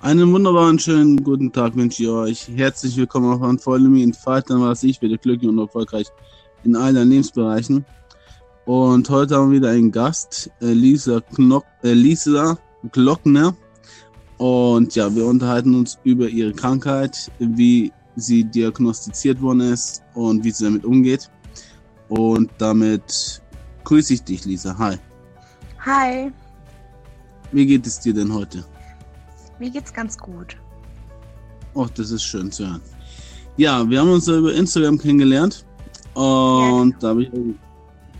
Einen wunderbaren schönen guten Tag wünsche ich euch. Herzlich willkommen auf ein Follow Me in war es ich, werde glücklich und erfolgreich in allen Lebensbereichen. Und heute haben wir wieder einen Gast, Lisa, Knock, äh, Lisa Glockner. Und ja, wir unterhalten uns über ihre Krankheit, wie sie diagnostiziert worden ist und wie sie damit umgeht. Und damit grüße ich dich, Lisa. Hi. Hi, Wie geht es dir denn heute? Mir geht's ganz gut. Oh, das ist schön zu hören. Ja, wir haben uns ja über Instagram kennengelernt. Und da habe ich.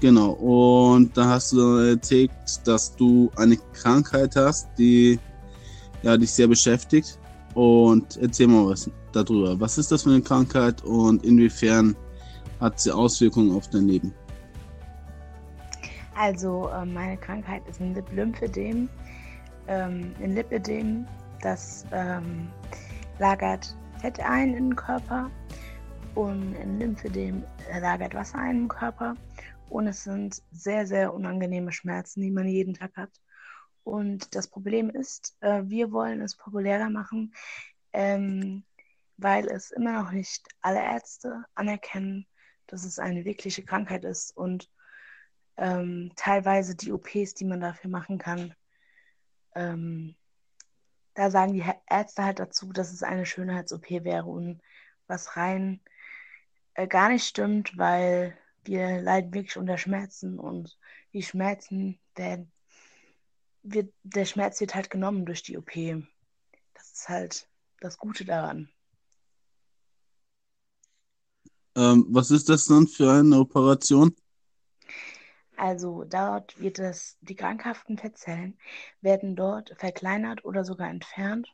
Genau. Und da hast du erzählt, dass du eine Krankheit hast, die ja, dich sehr beschäftigt. Und erzähl mal was darüber. Was ist das für eine Krankheit und inwiefern hat sie Auswirkungen auf dein Leben? Also, äh, meine Krankheit ist ein Lymphödem. Ähm, ein Lipödem, das ähm, lagert Fett ein in den Körper und ein Lymphödem lagert Wasser ein im Körper. Und es sind sehr, sehr unangenehme Schmerzen, die man jeden Tag hat. Und das Problem ist, äh, wir wollen es populärer machen, ähm, weil es immer noch nicht alle Ärzte anerkennen, dass es eine wirkliche Krankheit ist und ähm, teilweise die OPs, die man dafür machen kann, ähm, da sagen die Ärzte halt dazu, dass es eine Schönheits-OP wäre und was rein äh, gar nicht stimmt, weil wir leiden wirklich unter Schmerzen und die Schmerzen, der, wird, der Schmerz wird halt genommen durch die OP. Das ist halt das Gute daran. Ähm, was ist das dann für eine Operation? Also dort wird das, die krankhaften Fettzellen werden dort verkleinert oder sogar entfernt.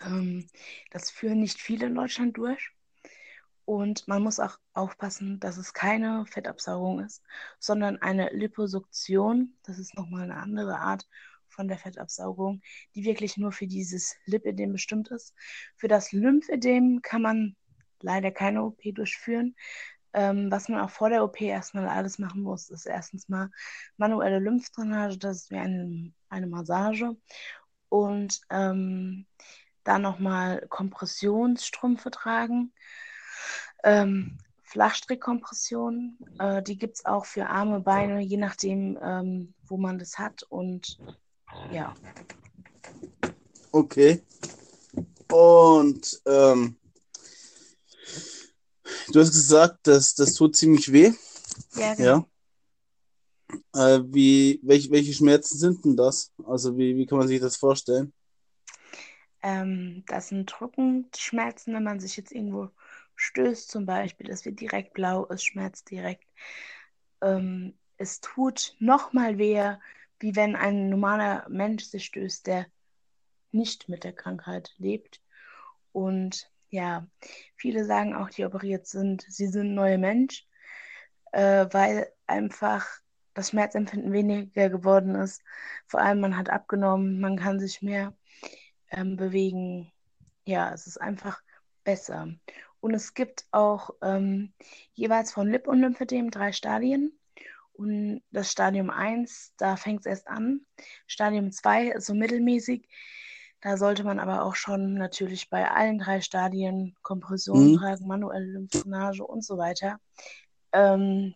Ähm, das führen nicht viele in Deutschland durch. Und man muss auch aufpassen, dass es keine Fettabsaugung ist, sondern eine Liposuktion. Das ist nochmal eine andere Art von der Fettabsaugung, die wirklich nur für dieses Lipödem bestimmt ist. Für das Lymphödem kann man leider keine OP durchführen. Ähm, was man auch vor der OP erstmal alles machen muss, ist erstens mal manuelle Lymphdrainage, das ist wie eine, eine Massage. Und ähm, dann nochmal Kompressionsstrümpfe tragen. Ähm, Flachstrickkompression, äh, die gibt es auch für Arme, Beine, je nachdem, ähm, wo man das hat. Und ja, Okay. Und ähm, du hast gesagt, dass das tut ziemlich weh. ja, genau. Ja. Äh, wie, welche, welche Schmerzen sind denn das? Also wie, wie kann man sich das vorstellen? Ähm, das sind Rückenschmerzen, wenn man sich jetzt irgendwo stößt, zum Beispiel. Das wird direkt blau, es schmerzt direkt. Ähm, es tut nochmal weh, wie wenn ein normaler Mensch sich stößt, der nicht mit der Krankheit lebt. Und ja, viele sagen auch, die operiert sind, sie sind neue Mensch, äh, weil einfach das Schmerzempfinden weniger geworden ist. Vor allem man hat abgenommen, man kann sich mehr ähm, bewegen. Ja, es ist einfach besser. Und es gibt auch ähm, jeweils von Lip- und Lymphödem drei Stadien. Und das Stadium 1, da fängt es erst an. Stadium 2 ist so mittelmäßig. Da sollte man aber auch schon natürlich bei allen drei Stadien Kompression Mhm. tragen, manuelle Lymphdrainage und so weiter. Ähm,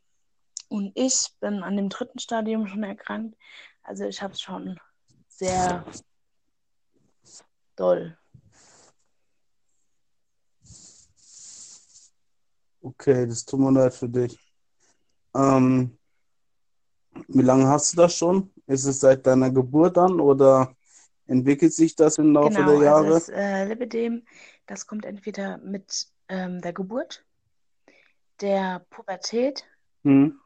und ich bin an dem dritten Stadium schon erkrankt. Also ich habe es schon sehr doll. Okay, das tut mir leid für dich. Ähm, wie lange hast du das schon? Ist es seit deiner Geburt an oder entwickelt sich das im Laufe Genau, der also Jahre? das äh, Lipidem, das kommt entweder mit ähm, der Geburt, der Pubertät Hm?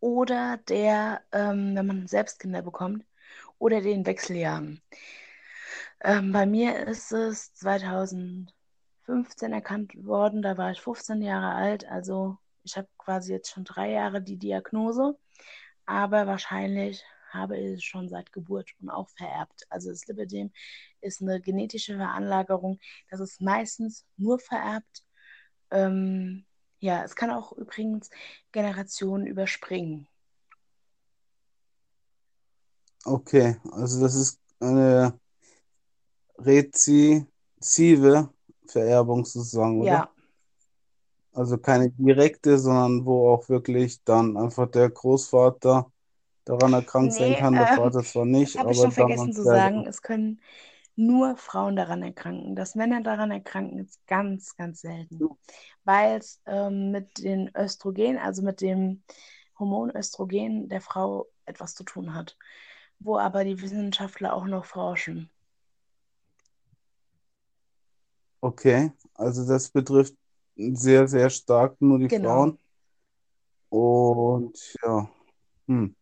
oder der, ähm, wenn man selbst Kinder bekommt, oder den Wechseljahren. Ähm, bei mir ist es 2015 erkannt worden, da war ich 15 Jahre alt, also ich habe quasi jetzt schon drei Jahre die Diagnose, aber wahrscheinlich habe ich schon seit Geburt und auch vererbt. Also das Lipidem ist eine genetische Veranlagerung, das ist meistens nur vererbt. Ähm, ja, es kann auch übrigens Generationen überspringen. Okay, also das ist eine rezissive Vererbung sozusagen, oder? Ja, Also keine direkte, sondern wo auch wirklich dann einfach der Großvater daran erkrankt sein nee, kann, der ähm, zwar das nicht, habe ich aber schon vergessen zu sagen. Es können nur Frauen daran erkranken. Dass Männer daran erkranken, ist ganz, ganz selten. Weil es ähm, mit den Östrogen, also mit dem Hormon Östrogen der Frau etwas zu tun hat. Wo aber die Wissenschaftler auch noch forschen. Okay, also das betrifft sehr, sehr stark nur die Genau. Frauen. Und ja, hm.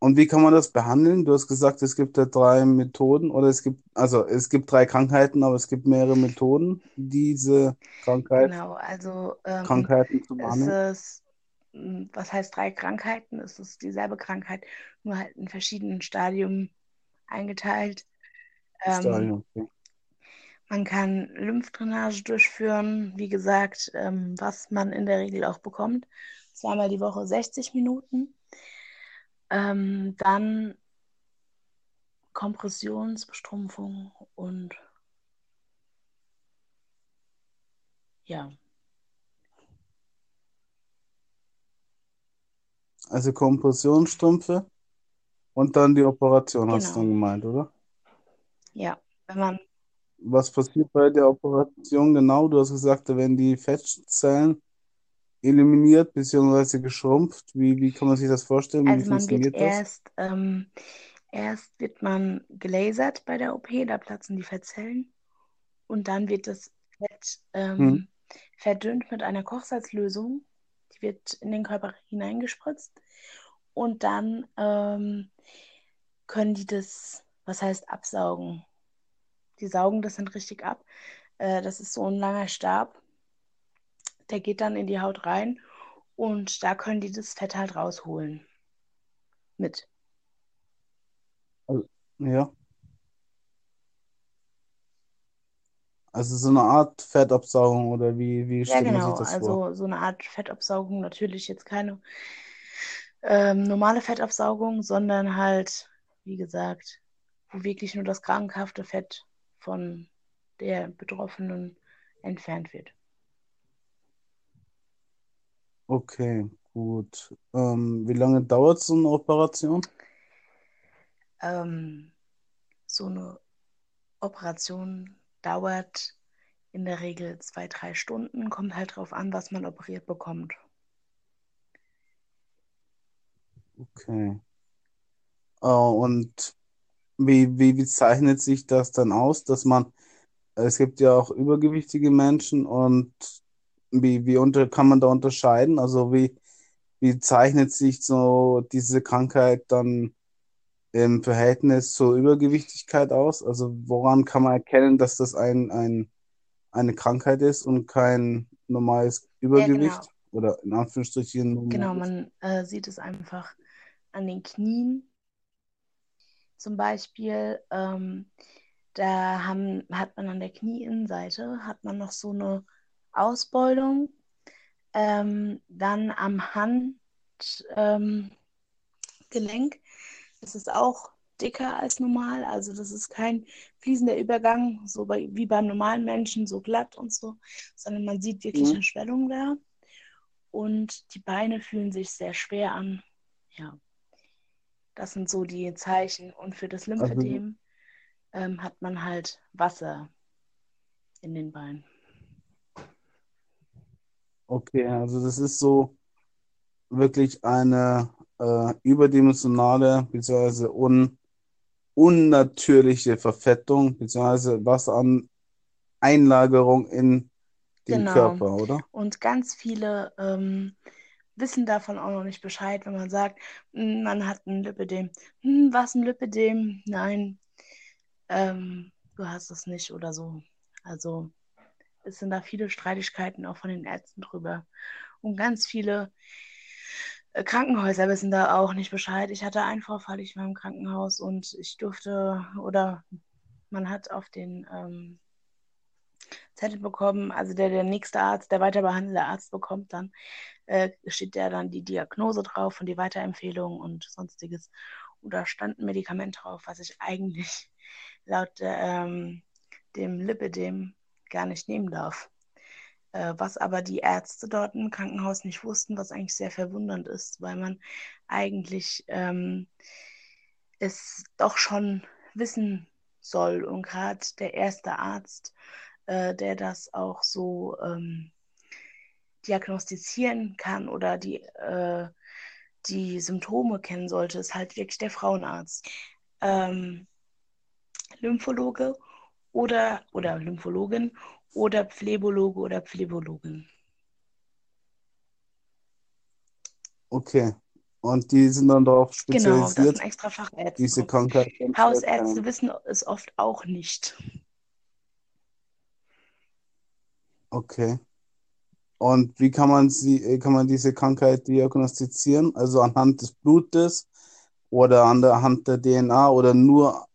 Und wie kann man das behandeln? Du hast gesagt, es gibt ja drei Methoden oder es gibt, also es gibt drei Krankheiten, aber es gibt mehrere Methoden, diese Krankheit, Genau, also ähm, Krankheiten zu behandeln. es, m, was heißt drei Krankheiten? Es ist dieselbe Krankheit, nur halt in verschiedenen Stadien eingeteilt. Ähm, Stadium, okay. man kann Lymphdrainage durchführen, wie gesagt, ähm, was man in der Regel auch bekommt. Zweimal die Woche 60 Minuten. Ähm, dann Kompressionsbestrumpfung und ja, Also Kompressionsstrümpfe und dann die Operation, hast du dann genau. gemeint, oder? Ja, wenn man Was passiert bei der Operation genau? Du hast gesagt, da werden die Fettzellen eliminiert bzw. geschrumpft. Wie, wie kann man sich das vorstellen? Wie Also man wird funktioniert das? erst, ähm, erst wird man gelasert bei der OP, da platzen die Fettzellen und dann wird das Fett Hm. ähm, verdünnt mit einer Kochsalzlösung. Die wird in den Körper hineingespritzt und dann ähm, können die das, was heißt absaugen? Die saugen das dann richtig ab. Äh, das ist so ein langer Stab, der geht dann in die Haut rein und da können die das Fett halt rausholen mit. Also, ja, also so eine Art Fettabsaugung oder wie, wie Ja, genau. das vor? Also so eine Art Fettabsaugung. Natürlich jetzt keine ähm, normale Fettabsaugung, sondern halt, wie gesagt, wo wirklich nur das krankhafte Fett von der Betroffenen entfernt wird. Okay, gut. Ähm, wie lange dauert so eine Operation? Ähm, so eine Operation dauert in der Regel zwei, drei Stunden. Kommt halt drauf an, was man operiert bekommt. Okay. Äh, und wie, wie, wie zeichnet sich das dann aus, dass man, es gibt ja auch übergewichtige Menschen und wie, wie unter, kann man da unterscheiden? Also wie, wie zeichnet sich so diese Krankheit dann im Verhältnis zur Übergewichtigkeit aus? Also woran kann man erkennen, dass das ein, ein, eine Krankheit ist und kein normales Ja, genau. Übergewicht oder in Anführungsstrichen Genau, man äh, sieht es einfach an den Knien zum Beispiel. Ähm, da haben, hat man an der Knieinnenseite hat man noch so eine Ausbeulung. Ähm, dann am Handgelenk ähm, ist es auch dicker als normal. Also das ist kein fließender Übergang, so bei, wie beim normalen Menschen, so glatt und so, sondern man sieht wirklich Mhm. eine Schwellung da. Und die Beine fühlen sich sehr schwer an. Ja, das sind so die Zeichen. Und für das Also Lymphedem ähm, hat man halt Wasser in den Beinen. Okay, also das ist so wirklich eine äh, überdimensionale bzw. Un, unnatürliche Verfettung bzw. Wassereinlagerung in dem Genau. Körper, oder? Und ganz viele ähm, wissen davon auch noch nicht Bescheid, wenn man sagt, "Hm, man hat ein Lipödem. Hm, was ein Lipödem? Nein, ähm, du hast es nicht oder so. Also es sind da viele Streitigkeiten auch von den Ärzten drüber. Und ganz viele äh, Krankenhäuser wissen da auch nicht Bescheid. Ich hatte einen Vorfall, ich war im Krankenhaus und ich durfte oder man hat auf den ähm, Zettel bekommen, also der, der nächste Arzt, der weiter behandelnde Arzt bekommt dann, äh, steht der dann die Diagnose drauf und die Weiterempfehlung und sonstiges. Da stand ein Medikament drauf, was ich eigentlich laut ähm, dem Lipidem gar nicht nehmen darf. Äh, was aber die Ärzte dort im Krankenhaus nicht wussten, was eigentlich sehr verwundernd ist, weil man eigentlich ähm, es doch schon wissen soll. Und gerade der erste Arzt, äh, der das auch so ähm, diagnostizieren kann oder die, äh, die Symptome kennen sollte, ist halt wirklich der Frauenarzt. Ähm, Lymphologe oder, oder Lymphologin oder Phlebologe oder Pflebologin. Okay. Und die sind dann darauf spezialisiert. Genau, das sind extra Fachärzte. Diese Krankheit. Hausärzte wissen es oft auch nicht. Okay. Und wie kann man sie, äh, kann man diese Krankheit diagnostizieren? Also anhand des Blutes oder anhand der DNA oder nur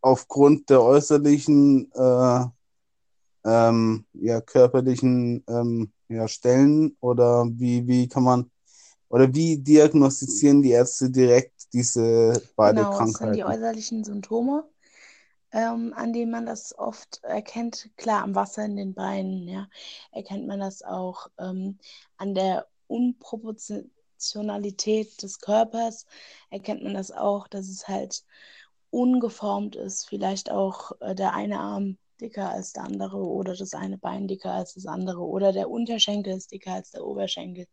aufgrund der äußerlichen äh, ähm, ja, körperlichen ähm, ja, Stellen oder wie, wie kann man oder wie diagnostizieren die Ärzte direkt diese beiden genau, Krankheiten? Das sind die äußerlichen Symptome ähm, an denen man das oft erkennt. Klar, am Wasser in den Beinen, ja, erkennt man das auch ähm, an der Unproportionalität des Körpers, erkennt man das auch, dass es halt ungeformt ist, vielleicht auch äh, der eine Arm dicker als der andere oder das eine Bein dicker als das andere oder der Unterschenkel ist dicker als der Oberschenkel.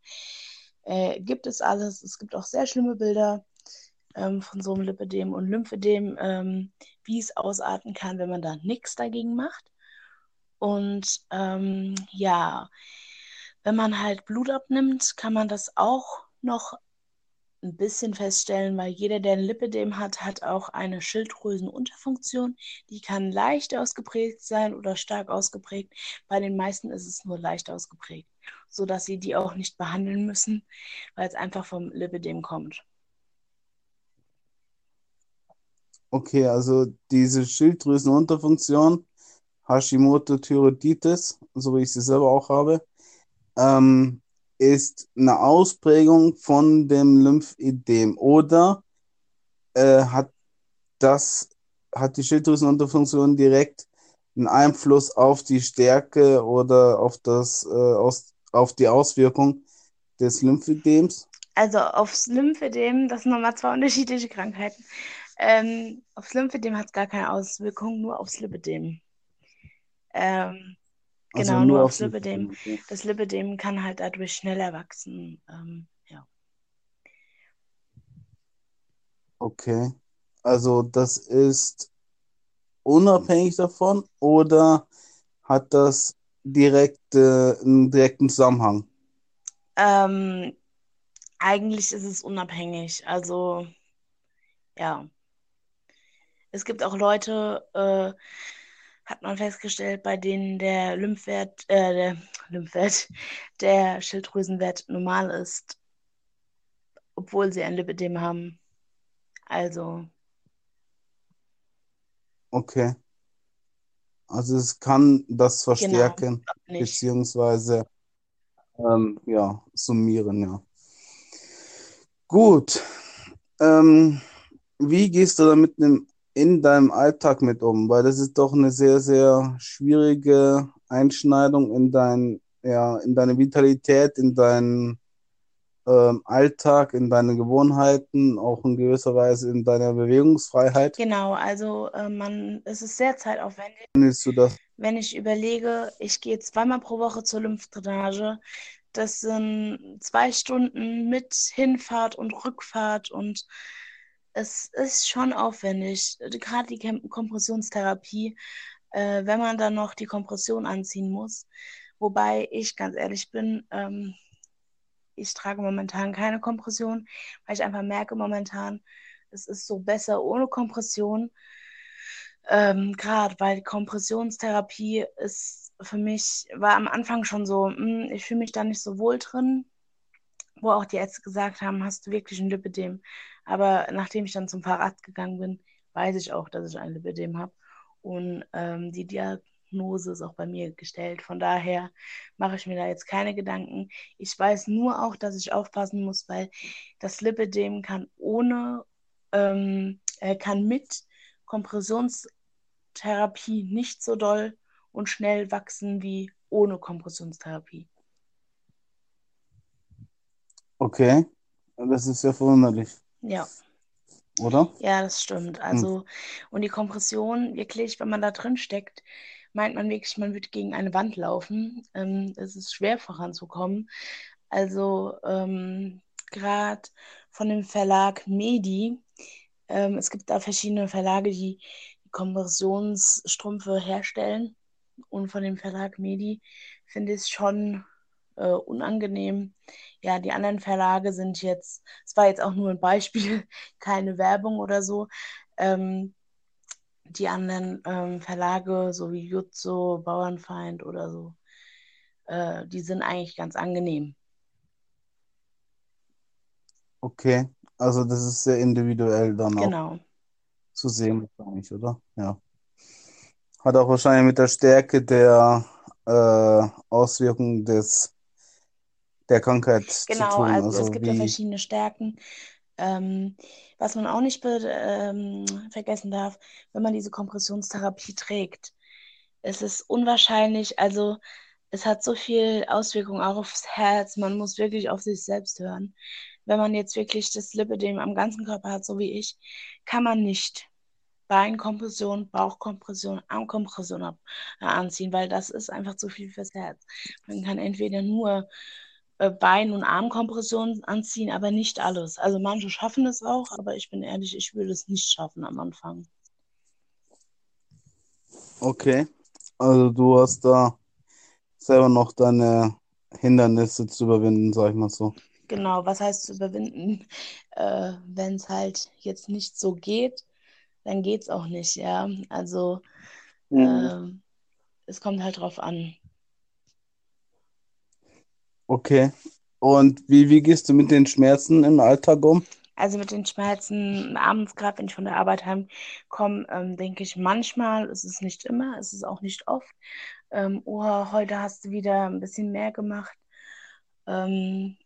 Äh, gibt es alles. Es gibt auch sehr schlimme Bilder ähm, von so einem Lipödem und Lymphödem, ähm, wie es ausarten kann, wenn man da nichts dagegen macht. Und ähm, ja, wenn man halt Blut abnimmt, kann man das auch noch ein bisschen feststellen, weil jeder, der ein Lipidem hat, hat auch eine Schilddrüsenunterfunktion. Die kann leicht ausgeprägt sein oder stark ausgeprägt. Bei den meisten ist es nur leicht ausgeprägt, sodass sie die auch nicht behandeln müssen, weil es einfach vom Lipidem kommt. Okay, also diese Schilddrüsenunterfunktion, Hashimoto-Thyreoiditis, so wie ich sie selber auch habe, ähm, ist eine Ausprägung von dem Lymphedem oder äh, hat das hat die Schilddrüsenunterfunktion direkt einen Einfluss auf die Stärke oder auf das äh, aus, auf die Auswirkung des Lymphödems? Also aufs Lymphedem, das sind nochmal zwei unterschiedliche Krankheiten. Ähm, aufs Lymphedem hat es gar keine Auswirkung, nur aufs Lipidem. Ähm, also genau, nur, nur aufs Lipidem. Okay. Das Lipidem kann halt dadurch schneller wachsen. Ähm, ja. Okay. Also das ist unabhängig davon oder hat das direkt, äh, einen direkten Zusammenhang? Ähm, eigentlich ist es unabhängig. Also ja. Es gibt auch Leute, äh, hat man festgestellt, bei denen der Lymphwert, äh, der Lymphwert, der Schilddrüsenwert normal ist, obwohl sie ein Lipidem haben. Also. Okay. Also es kann das genau, verstärken, genau, beziehungsweise ähm, ja, summieren, ja. Gut. Ähm, wie gehst du damit im in deinem Alltag mit um? Weil das ist doch eine sehr, sehr schwierige Einschneidung in dein, ja, in deine Vitalität, in deinen ähm, Alltag, in deine Gewohnheiten, auch in gewisser Weise in deiner Bewegungsfreiheit. Genau, also äh, man, es ist sehr zeitaufwendig. Findest du das? Wenn ich überlege, ich gehe zweimal pro Woche zur Lymphdrainage, das sind zwei Stunden mit Hinfahrt und Rückfahrt und es ist schon aufwendig, gerade die Kompressionstherapie, äh, wenn man dann noch die Kompression anziehen muss. Wobei ich ganz ehrlich bin, ähm, ich trage momentan keine Kompression, weil ich einfach merke momentan, es ist so besser ohne Kompression. Ähm, gerade weil Kompressionstherapie ist für mich, war am Anfang schon so, mh, hm, ich fühle mich da nicht so wohl drin, wo auch die Ärzte gesagt haben, hast du wirklich ein Lipidem? Aber nachdem ich dann zum Fahrrad gegangen bin, weiß ich auch, dass ich ein Lipidem habe. Und ähm, die Diagnose ist auch bei mir gestellt. Von daher mache ich mir da jetzt keine Gedanken. Ich weiß nur auch, dass ich aufpassen muss, weil das Lipidem kann ohne ähm, er kann mit Kompressionstherapie nicht so doll und schnell wachsen wie ohne Kompressionstherapie. Okay, das ist ja verwunderlich, Ja. oder? Ja, das stimmt. Also, und die Kompression, wirklich, wenn man da drin steckt, meint man wirklich, man würde gegen eine Wand laufen. Ähm, es ist schwer voranzukommen. Also, ähm, gerade von dem Verlag Medi, ähm, es gibt da verschiedene Verlage, die Kompressionsstrümpfe herstellen. Und von dem Verlag Medi finde ich es schon äh, unangenehm. Ja, die anderen Verlage sind jetzt, es war jetzt auch nur ein Beispiel, keine Werbung oder so. Ähm, die anderen ähm, Verlage, so wie Jutzo, Bauernfeind oder so, äh, die sind eigentlich ganz angenehm. Okay, also das ist sehr individuell dann auch Genau, zu sehen, wahrscheinlich, oder? Ja. Hat auch wahrscheinlich mit der Stärke der äh, Auswirkungen des, der Krankheit zu genau. tun. Also es Also gibt ja verschiedene Stärken. Ähm, was man auch nicht ähm, vergessen darf, wenn man diese Kompressionstherapie trägt, es ist unwahrscheinlich, also es hat so viel Auswirkungen auch aufs Herz, man muss wirklich auf sich selbst hören. Wenn man jetzt wirklich das Lipödem am ganzen Körper hat, so wie ich, kann man nicht Beinkompression, Bauchkompression, Armkompression äh, anziehen, weil das ist einfach zu viel fürs Herz. Man kann entweder nur Bein- und Armkompression anziehen, aber nicht alles. Also manche schaffen es auch, aber ich bin ehrlich, ich würde es nicht schaffen am Anfang. okay, also du hast da selber noch deine Hindernisse zu überwinden, sag ich mal so. Genau, was heißt zu überwinden? Äh, wenn es halt jetzt nicht so geht, dann geht es auch nicht, ja. Also Mhm. ähm, es kommt halt drauf an. Okay. Und wie, wie gehst du mit den Schmerzen im Alltag um? Also mit den Schmerzen abends, gerade wenn ich von der Arbeit heimkomme, ähm, denke ich manchmal, es ist nicht immer, es ist auch nicht oft. Ähm, oh, heute hast du wieder ein bisschen mehr gemacht. Ähm,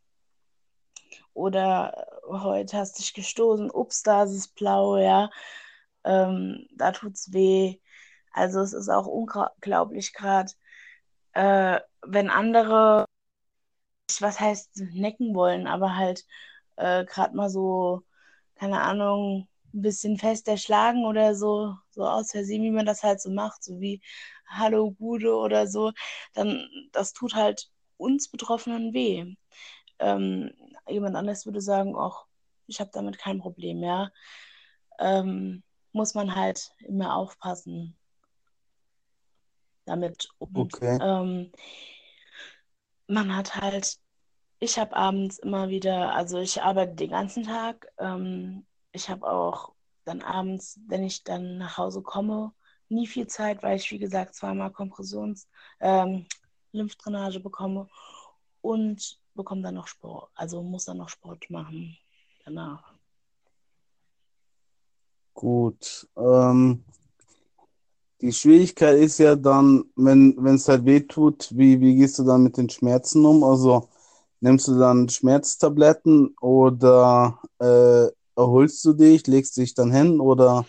oder heute hast du dich gestoßen, ups, da ist es blau, ja. Ähm, da tut's weh. Also es ist auch unglaublich gerade, äh, wenn andere, was heißt necken wollen, aber halt äh, gerade mal so, keine Ahnung, ein bisschen fester schlagen oder so, so aus Versehen, wie man das halt so macht, so wie Hallo Gude oder so, dann das tut halt uns Betroffenen weh. Ähm, jemand anderes würde sagen, ach, ich habe damit kein Problem, ja. Ähm, muss man halt immer aufpassen damit. Und Okay. ähm, man hat halt, ich habe abends immer wieder, also ich arbeite den ganzen Tag. Ähm, ich habe auch dann abends, wenn ich dann nach Hause komme, nie viel Zeit, weil ich, wie gesagt, zweimal Kompressions, ähm, Lymphdrainage bekomme und bekomme dann noch Sport, also muss dann noch Sport machen danach. Gut. Ähm, die Schwierigkeit ist ja dann, wenn es halt weh tut, wie, wie gehst du dann mit den Schmerzen um? Also nimmst du dann Schmerztabletten oder äh, erholst du dich, legst dich dann hin oder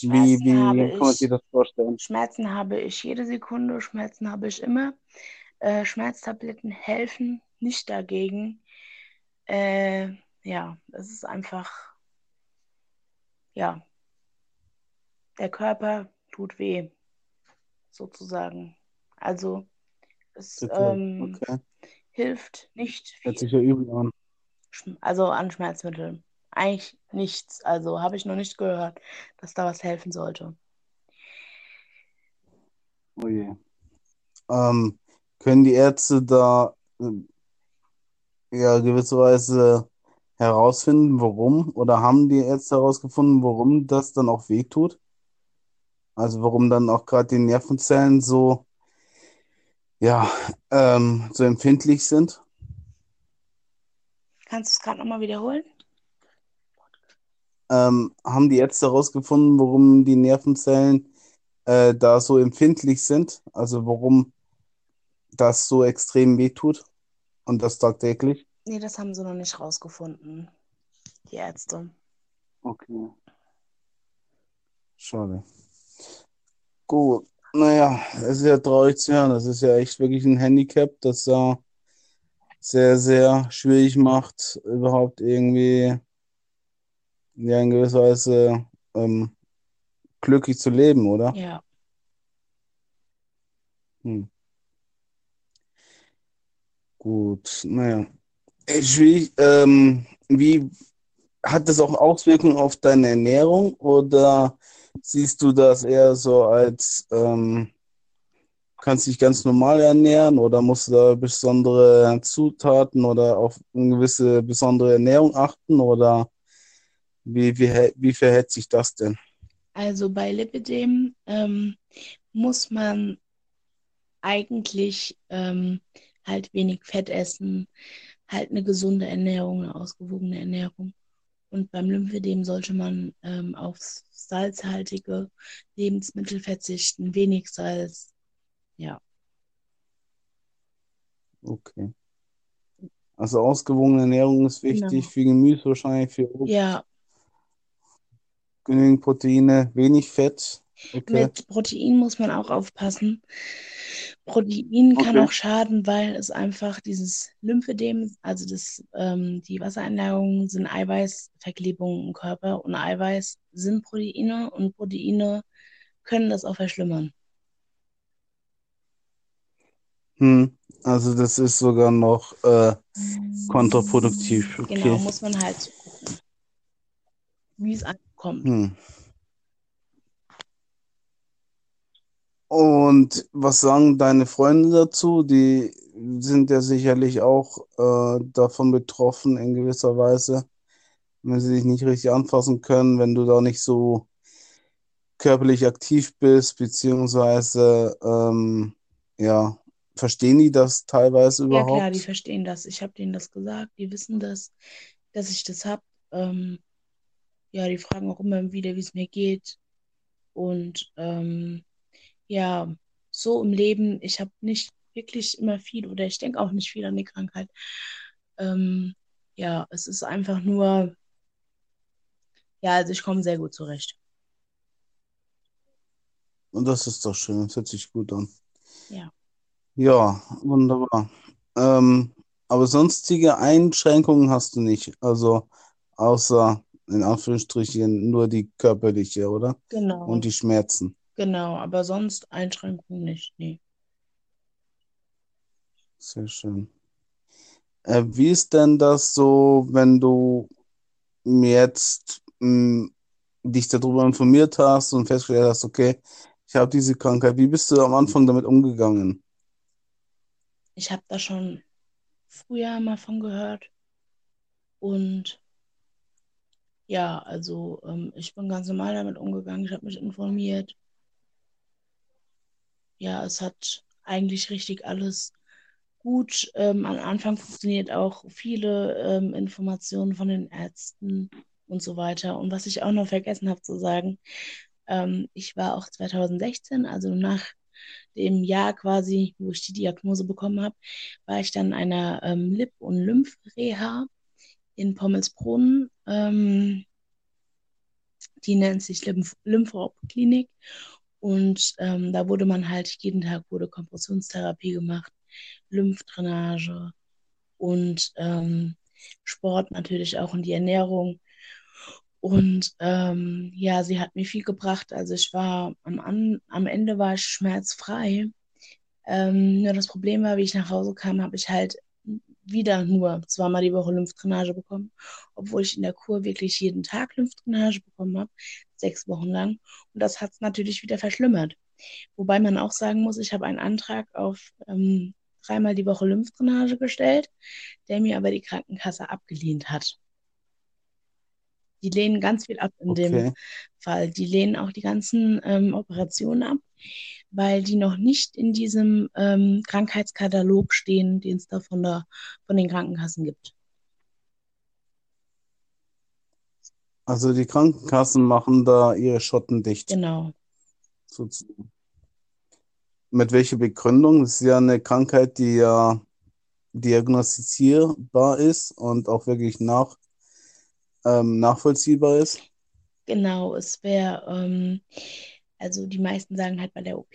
wie, Schmerzen wie habe kann man sich ich, das vorstellen? Schmerzen habe ich jede Sekunde, Schmerzen habe ich immer. Äh, Schmerztabletten helfen nicht dagegen. Äh, ja, es ist einfach, ja, der Körper tut weh, sozusagen. Also es Okay, ähm, okay. Hilft nicht Hört viel. sich ja übel an. Also an Schmerzmitteln. Eigentlich nichts. Also habe ich noch nicht gehört, dass da was helfen sollte. Oh je. Ähm, können die Ärzte da äh, ja gewisserweise herausfinden, warum? Oder haben die Ärzte herausgefunden, warum das dann auch wehtut? Also warum dann auch gerade die Nervenzellen so, ja, ähm, so empfindlich sind? Kannst du es gerade nochmal wiederholen? Ähm, haben die Ärzte herausgefunden, warum die Nervenzellen äh, da so empfindlich sind? Also warum das so extrem wehtut und das tagtäglich? Nee, das haben sie noch nicht rausgefunden, die Ärzte. Okay. Schade. Gut. Naja, es ist ja traurig zu hören. Das ist ja echt wirklich ein Handicap, das ja sehr, sehr schwierig macht, überhaupt irgendwie ja in gewisser Weise ähm, glücklich zu leben, oder? Ja. Hm. Gut, naja. Schwierig. Ähm, wie hat das auch Auswirkungen auf deine Ernährung oder siehst du das eher so als ähm, kannst dich ganz normal ernähren oder musst du da besondere Zutaten oder auf eine gewisse besondere Ernährung achten oder wie, wie, wie verhält sich das denn? Also bei Lipidem ähm, muss man eigentlich ähm, halt wenig Fett essen, halt eine gesunde Ernährung, eine ausgewogene Ernährung. Und beim Lymphedem sollte man ähm, auf salzhaltige Lebensmittel verzichten, wenig Salz. Ja. Okay. Also ausgewogene Ernährung ist wichtig, Genau. viel Gemüse wahrscheinlich, viel Obst, Ja, genügend Proteine, wenig Fett. Okay. mit Protein muss man auch aufpassen. Protein kann Okay. auch schaden, weil es einfach dieses Lymphedem, also das, ähm, die Wassereinlagerungen sind Eiweißverklebungen im Körper und Eiweiß sind Proteine und Proteine können das auch verschlimmern. Hm. Also das ist sogar noch äh, kontraproduktiv. Genau, Okay. muss man halt gucken, wie es ankommt. Hm. Und was sagen deine Freunde dazu? Die sind ja sicherlich auch äh, davon betroffen in gewisser Weise, wenn sie dich nicht richtig anfassen können, wenn du da nicht so körperlich aktiv bist, beziehungsweise ähm, ja, verstehen die das teilweise Ja, klar, die überhaupt? verstehen das. Ich habe denen das gesagt, die wissen das, dass ich das habe. Ähm, ja, die fragen auch immer wieder, wie es mir geht. Und ähm, ja, so im Leben, ich habe nicht wirklich immer viel oder ich denke auch nicht viel an die Krankheit. Ähm, ja, es ist einfach nur, ja, also ich komme sehr gut zurecht. Und das ist doch schön, das hört sich gut an. Ja. Ja, wunderbar. Ähm, aber sonstige Einschränkungen hast du nicht. Also außer in Anführungsstrichen nur die körperliche, oder? Genau, Und die Schmerzen. Genau, aber sonst Einschränkungen nicht, nee. Sehr schön. Äh, wie ist denn das so, wenn du jetzt mh, dich darüber informiert hast und festgestellt hast, okay, ich habe diese Krankheit. Wie bist du am Anfang damit umgegangen? Ich habe da schon früher mal von gehört und ja, also ähm, ich bin ganz normal damit umgegangen, ich habe mich informiert. Ja, es hat eigentlich richtig alles gut. Ähm, am Anfang funktioniert auch viele ähm, Informationen von den Ärzten und so weiter. Und was ich auch noch vergessen habe zu sagen, ähm, ich war auch 2016, also nach dem Jahr quasi, wo ich die Diagnose bekommen habe, war ich dann in einer ähm, Lip- und Lymphreha in Pommelsbrunn. Ähm, die nennt sich Lymph Lymph-Klinik. Und ähm, da wurde man halt, jeden Tag wurde Kompressionstherapie gemacht, Lymphdrainage und ähm, Sport natürlich auch und die Ernährung. Und ähm, ja, sie hat mir viel gebracht. Also ich war am, an, am Ende war ich schmerzfrei. Ähm, nur das Problem war, wie ich nach Hause kam, habe ich halt wieder nur zweimal die Woche Lymphdrainage bekommen, obwohl ich in der Kur wirklich jeden Tag Lymphdrainage bekommen habe, sechs Wochen lang. Und das hat es natürlich wieder verschlimmert. Wobei man auch sagen muss, ich habe einen Antrag auf ähm, dreimal die Woche Lymphdrainage gestellt, der mir aber die Krankenkasse abgelehnt hat. Die lehnen ganz viel ab in Okay. dem Fall. Die lehnen auch die ganzen ähm, Operationen ab, weil die noch nicht in diesem ähm, Krankheitskatalog stehen, den es da von, der, von den Krankenkassen gibt. Also die Krankenkassen machen da ihre Schotten dicht, Genau. sozusagen. Mit welcher Begründung? Das ist ja eine Krankheit, die ja diagnostizierbar ist und auch wirklich nach, ähm, nachvollziehbar ist. Genau, es wäre, ähm, also die meisten sagen halt bei der OP,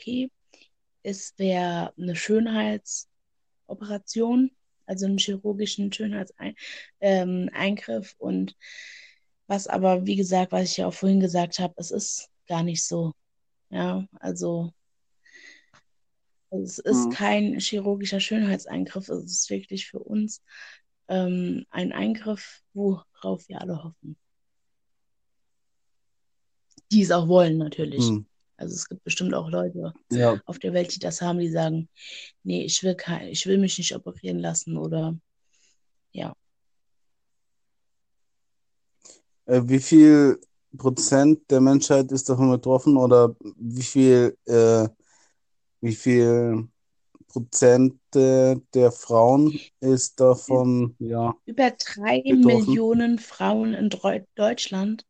es wäre eine Schönheitsoperation, also einen chirurgischen Schönheitseingriff. Ähm, und was aber, wie gesagt, was ich ja auch vorhin gesagt habe, es ist gar nicht so. Ja, also es ist mhm. kein chirurgischer Schönheitseingriff, es ist wirklich für uns ähm, ein Eingriff, worauf wir alle hoffen. Die es auch wollen, natürlich. Mhm. Also es gibt bestimmt auch Leute ja. auf der Welt, die das haben, die sagen, nee, ich will kein, ich will mich nicht operieren lassen oder ja. Äh, wie viel Prozent der Menschheit ist davon betroffen oder wie viel, äh, wie viel Prozent der Frauen ist davon, ja. Über drei betroffen? Millionen Frauen in Deutschland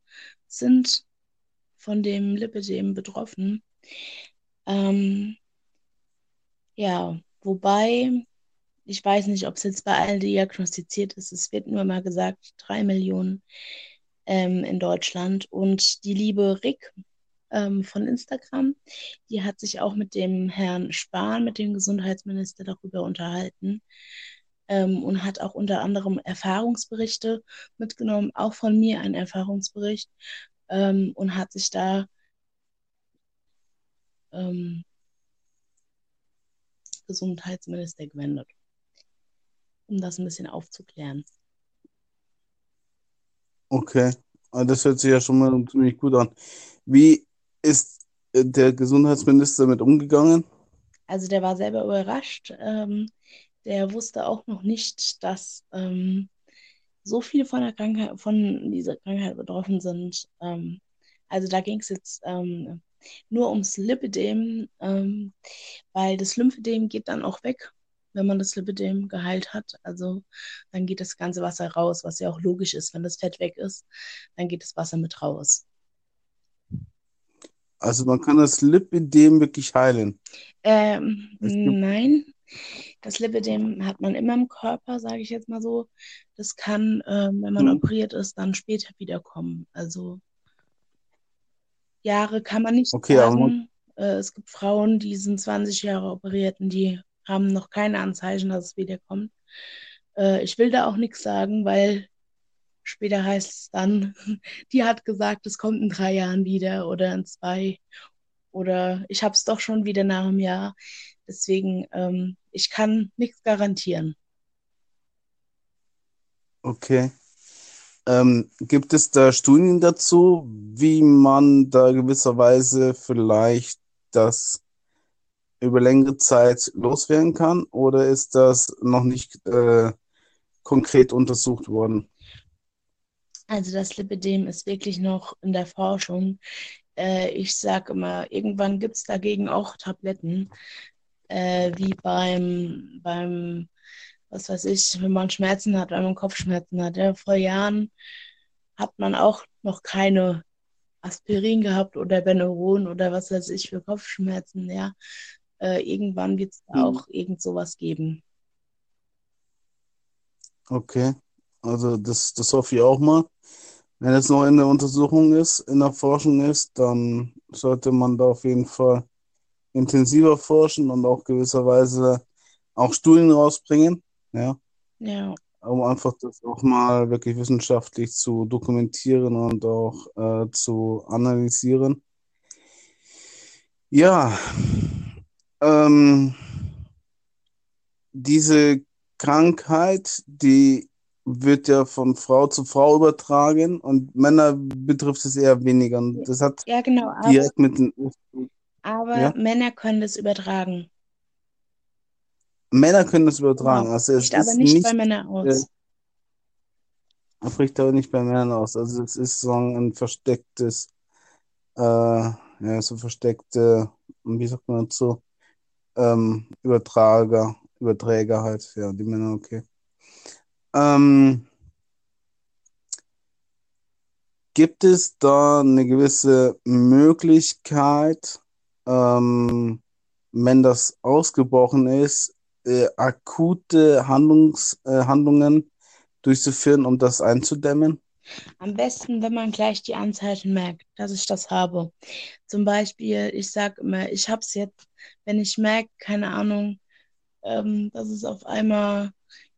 sind von dem Lipidem betroffen. Ähm, ja, wobei, ich weiß nicht, ob es jetzt bei allen diagnostiziert ist. Es wird nur mal gesagt, drei Millionen ähm, in Deutschland. Und die liebe Rick ähm, von Instagram, die hat sich auch mit dem Herrn Spahn, mit dem Gesundheitsminister, darüber unterhalten. Ähm, und hat auch unter anderem Erfahrungsberichte mitgenommen, auch von mir ein Erfahrungsbericht, ähm, und hat sich da ähm, Gesundheitsminister gewendet, um das ein bisschen aufzuklären. Okay, ah, das hört sich ja schon mal ziemlich gut an. Wie ist äh, der Gesundheitsminister damit umgegangen? Also der war selber überrascht. Ähm, der wusste auch noch nicht, dass ähm, so viele von der Krankheit, von dieser Krankheit betroffen sind. Ähm, also da ging es jetzt ähm, nur ums Lipidem, ähm, weil das Lymphedem geht dann auch weg, wenn man das Lipidem geheilt hat. Also dann geht das ganze Wasser raus, was ja auch logisch ist. Wenn das Fett weg ist, dann geht das Wasser mit raus. Also man kann das Lipidem wirklich heilen. Ähm, nein, das Lipidem hat man immer im Körper, sage ich jetzt mal so. Das kann, äh, wenn man mhm. operiert ist, dann später wiederkommen. Also Jahre kann man nicht okay, sagen. Äh, es gibt Frauen, die sind 20 Jahre operiert und die haben noch keine Anzeichen, dass es wiederkommt. Äh, ich will da auch nichts sagen, weil später heißt es dann, die hat gesagt, es kommt in drei Jahren wieder oder in zwei. Oder ich habe es doch schon wieder nach einem Jahr. Deswegen, ähm, ich kann nichts garantieren. Okay. Ähm, gibt es da Studien dazu, wie man da gewisserweise vielleicht das über längere Zeit loswerden kann? Oder ist das noch nicht äh, konkret untersucht worden? Also das Lipidem ist wirklich noch in der Forschung. Äh, ich sage immer, irgendwann gibt es dagegen auch Tabletten, äh, wie beim, beim was weiß ich, wenn man Schmerzen hat, wenn man Kopfschmerzen hat. Ja, vor Jahren hat man auch noch keine Aspirin gehabt oder Benuron oder was weiß ich für Kopfschmerzen. Ja, äh, irgendwann wird es mhm. auch irgend sowas geben. Okay, also das, das hoffe ich auch mal. Wenn es noch in der Untersuchung ist, in der Forschung ist, dann sollte man da auf jeden Fall intensiver forschen und auch gewisserweise auch Studien rausbringen, ja. Ja. Um einfach das auch mal wirklich wissenschaftlich zu dokumentieren und auch äh, zu analysieren. Ja, ähm, diese Krankheit, die wird ja von Frau zu Frau übertragen und Männer betrifft es eher weniger. Und das hat ja, genau, direkt mit den. Aber ja? Männer können das übertragen. Männer können das übertragen. Also es aber nicht, nicht bei Männern aus. Äh, bricht aber nicht bei Männern aus. Also es ist so ein verstecktes, äh, ja, so versteckte, wie sagt man dazu, ähm, Übertrager, Überträger halt, ja, die Männer, okay. Ähm, gibt es da eine gewisse Möglichkeit, ähm, wenn das ausgebrochen ist, äh, akute Handlungs, äh, Handlungen durchzuführen, um das einzudämmen? Am besten, wenn man gleich die Anzeichen merkt, dass ich das habe. Zum Beispiel, ich sage immer, ich habe es jetzt, wenn ich merke, keine Ahnung, ähm, dass es auf einmal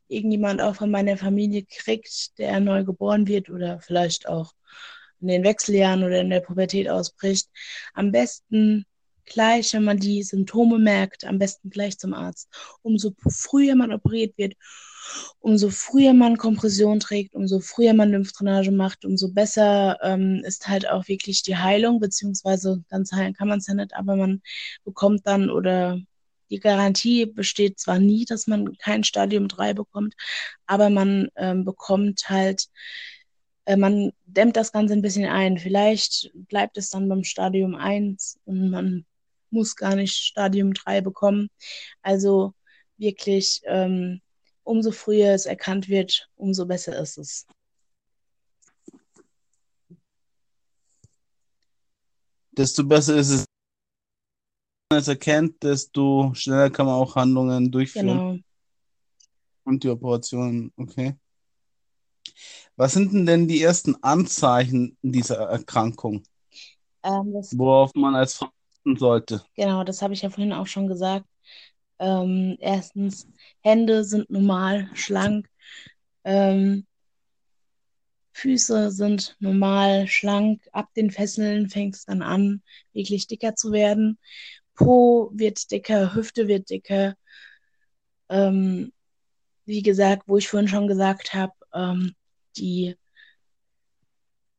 irgendjemand auch von meiner Familie kriegt, der neu geboren wird oder vielleicht auch in den Wechseljahren oder in der Pubertät ausbricht. Am besten gleich, wenn man die Symptome merkt, am besten gleich zum Arzt. Umso früher man operiert wird, umso früher man Kompression trägt, umso früher man Lymphdrainage macht, umso besser ähm, ist halt auch wirklich die Heilung, beziehungsweise ganz heilen kann man es ja nicht, aber man bekommt dann oder die Garantie besteht zwar nie, dass man kein Stadium 3 bekommt, aber man ähm, bekommt halt, äh, man dämmt das Ganze ein bisschen ein. Vielleicht bleibt es dann beim Stadium 1 und man muss gar nicht Stadium 3 bekommen. Also wirklich, ähm, umso früher es erkannt wird, umso besser ist es. Desto besser ist es, es erkennt, desto schneller kann man auch Handlungen durchführen. Genau. Und die Operationen, okay. Was sind denn, denn die ersten Anzeichen dieser Erkrankung, Ähm, worauf man als Frau achten sollte? genau, das habe ich ja vorhin auch schon gesagt. Ähm, erstens, Hände sind normal schlank. Ähm, Füße sind normal schlank. Ab den Fesseln fängt es dann an, wirklich dicker zu werden. Po wird dicker, Hüfte wird dicker. Ähm, wie gesagt, wo ich vorhin schon gesagt habe, ähm, die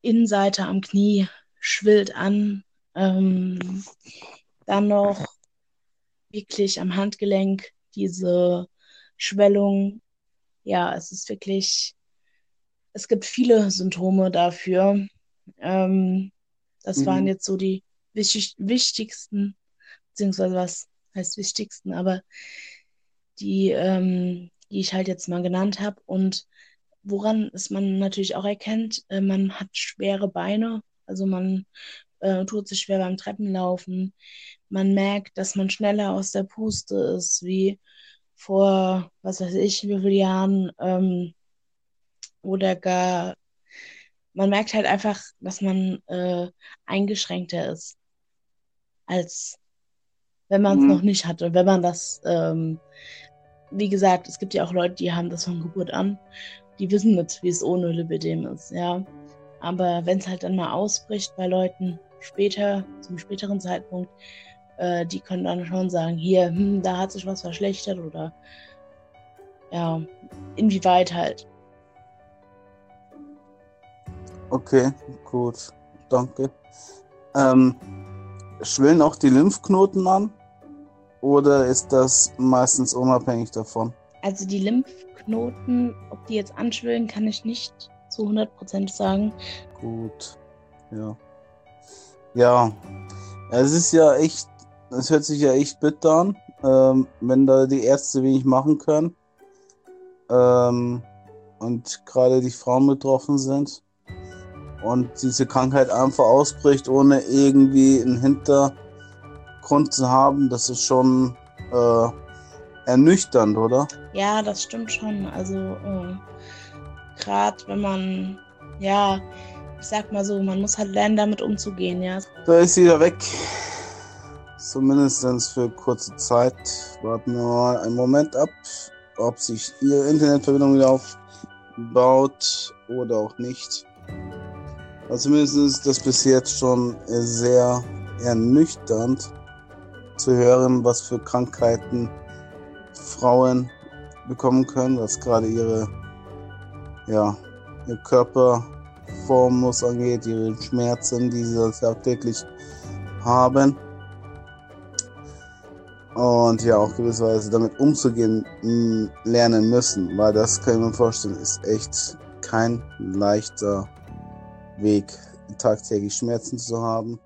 Innenseite am Knie schwillt an. Ähm, dann noch wirklich am Handgelenk diese Schwellung. Ja, es ist wirklich, es gibt viele Symptome dafür. Ähm, das Mhm. waren jetzt so die wichtig, wichtigsten, beziehungsweise was heißt wichtigsten, aber die, ähm, die ich halt jetzt mal genannt habe. Und woran es man natürlich auch erkennt, äh, man hat schwere Beine, also man äh, tut sich schwer beim Treppenlaufen. Man merkt, dass man schneller aus der Puste ist, wie vor, was weiß ich, wie viele Jahren. Ähm, oder gar, man merkt halt einfach, dass man äh, eingeschränkter ist, als wenn man es Mhm. noch nicht hatte. Wenn man das, ähm, wie gesagt, es gibt ja auch Leute, die haben das von Geburt an. Die wissen nicht, wie es ohne Lipidem ist, ja. Aber wenn es halt dann mal ausbricht bei Leuten später, zum späteren Zeitpunkt, äh, die können dann schon sagen, hier, hm, da hat sich was verschlechtert oder ja, inwieweit halt. Okay, gut, danke. Ähm, schwillen auch die Lymphknoten an? Oder ist das meistens unabhängig davon? Also die Lymphknoten, ob die jetzt anschwillen, kann ich nicht zu 100% sagen. Gut, ja. Ja, es ist ja echt, es hört sich ja echt bitter an, ähm, wenn da die Ärzte wenig machen können ähm, und gerade die Frauen betroffen sind und diese Krankheit einfach ausbricht, ohne irgendwie einen Hintergrund zu haben, das ist schon äh, ernüchternd, oder? Ja, das stimmt schon. Also äh, gerade wenn man, ja, ich sag mal so, man muss halt lernen, damit umzugehen, ja. Da ist sie wieder weg. Zumindest für kurze Zeit. Warten wir mal einen Moment ab, ob sich ihre Internetverbindung wieder aufbaut oder auch nicht. Also zumindest ist das bis jetzt schon sehr ernüchternd zu hören, was für Krankheiten Frauen bekommen können, was gerade ihre, ja, ihr Körperform muss angeht, ihre Schmerzen, die sie tagtäglich haben. Und ja, auch gewisserweise damit umzugehen mh, lernen müssen, weil das kann ich mir vorstellen, ist echt kein leichter Weg, tagtäglich Schmerzen zu haben.